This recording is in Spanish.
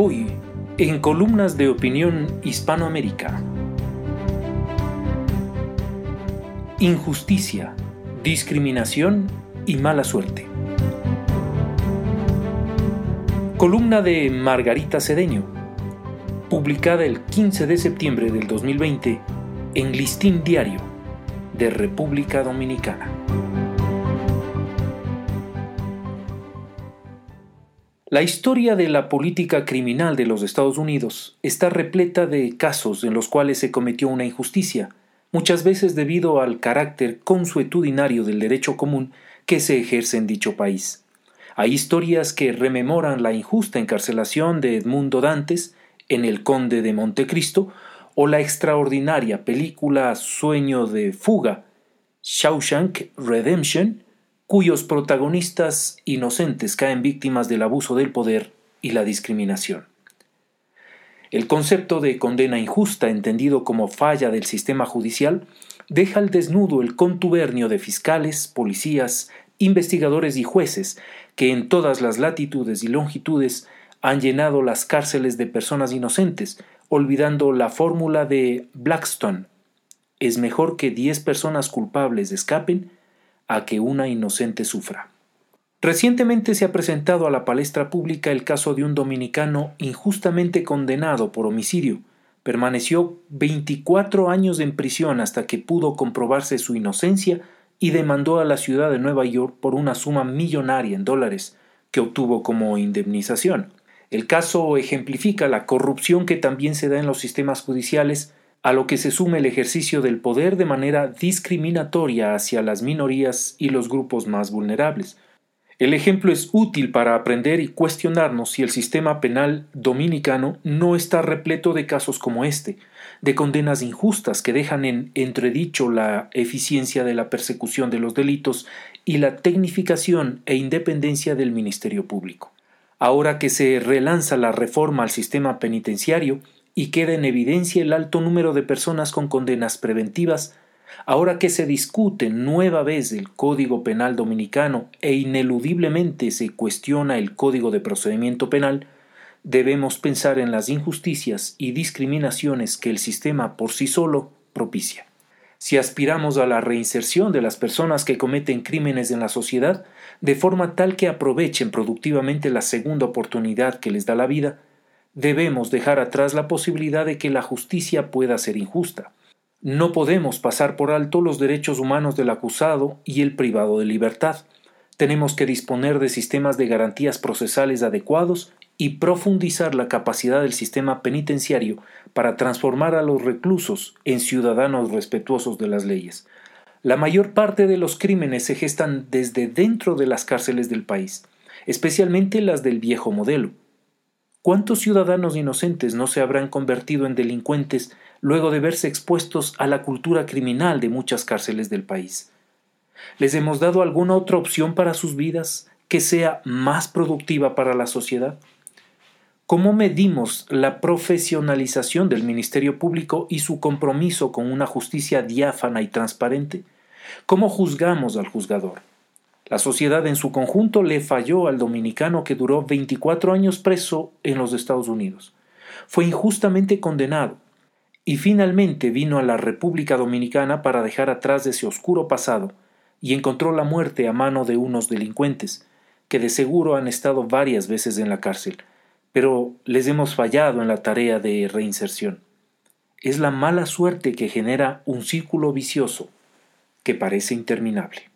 Hoy, en columnas de opinión Hispanoamérica. Injusticia, discriminación y mala suerte. Columna de Margarita Cedeño, publicada el 15 de septiembre del 2020 en Listín Diario de República Dominicana. La historia de la política criminal de los Estados Unidos está repleta de casos en los cuales se cometió una injusticia, muchas veces debido al carácter consuetudinario del derecho común que se ejerce en dicho país. Hay historias que rememoran la injusta encarcelación de Edmundo Dantes en El Conde de Montecristo o la extraordinaria película Sueño de Fuga, Shawshank Redemption, cuyos protagonistas inocentes caen víctimas del abuso del poder y la discriminación. El concepto de condena injusta, entendido como falla del sistema judicial, deja al desnudo el contubernio de fiscales, policías, investigadores y jueces que en todas las latitudes y longitudes han llenado las cárceles de personas inocentes, olvidando la fórmula de Blackstone. Es mejor que diez personas culpables escapen a que una inocente sufra. Recientemente se ha presentado a la palestra pública el caso de un dominicano injustamente condenado por homicidio. Permaneció 24 años en prisión hasta que pudo comprobarse su inocencia y demandó a la ciudad de Nueva York por una suma millonaria en dólares que obtuvo como indemnización. El caso ejemplifica la corrupción que también se da en los sistemas judiciales a lo que se sume el ejercicio del poder de manera discriminatoria hacia las minorías y los grupos más vulnerables. El ejemplo es útil para aprender y cuestionarnos si el sistema penal dominicano no está repleto de casos como este, de condenas injustas que dejan en entredicho la eficiencia de la persecución de los delitos y la tecnificación e independencia del Ministerio Público. Ahora que se relanza la reforma al sistema penitenciario, y queda en evidencia el alto número de personas con condenas preventivas, ahora que se discute nueva vez el Código Penal Dominicano e ineludiblemente se cuestiona el Código de Procedimiento Penal, debemos pensar en las injusticias y discriminaciones que el sistema por sí solo propicia. Si aspiramos a la reinserción de las personas que cometen crímenes en la sociedad, de forma tal que aprovechen productivamente la segunda oportunidad que les da la vida, debemos dejar atrás la posibilidad de que la justicia pueda ser injusta. No podemos pasar por alto los derechos humanos del acusado y el privado de libertad. Tenemos que disponer de sistemas de garantías procesales adecuados y profundizar la capacidad del sistema penitenciario para transformar a los reclusos en ciudadanos respetuosos de las leyes. La mayor parte de los crímenes se gestan desde dentro de las cárceles del país, especialmente las del viejo modelo. ¿Cuántos ciudadanos inocentes no se habrán convertido en delincuentes luego de verse expuestos a la cultura criminal de muchas cárceles del país? ¿Les hemos dado alguna otra opción para sus vidas que sea más productiva para la sociedad? ¿Cómo medimos la profesionalización del Ministerio Público y su compromiso con una justicia diáfana y transparente? ¿Cómo juzgamos al juzgador? La sociedad en su conjunto le falló al dominicano que duró 24 años preso en los Estados Unidos. Fue injustamente condenado y finalmente vino a la República Dominicana para dejar atrás ese oscuro pasado y encontró la muerte a mano de unos delincuentes, que de seguro han estado varias veces en la cárcel, pero les hemos fallado en la tarea de reinserción. Es la mala suerte que genera un círculo vicioso que parece interminable.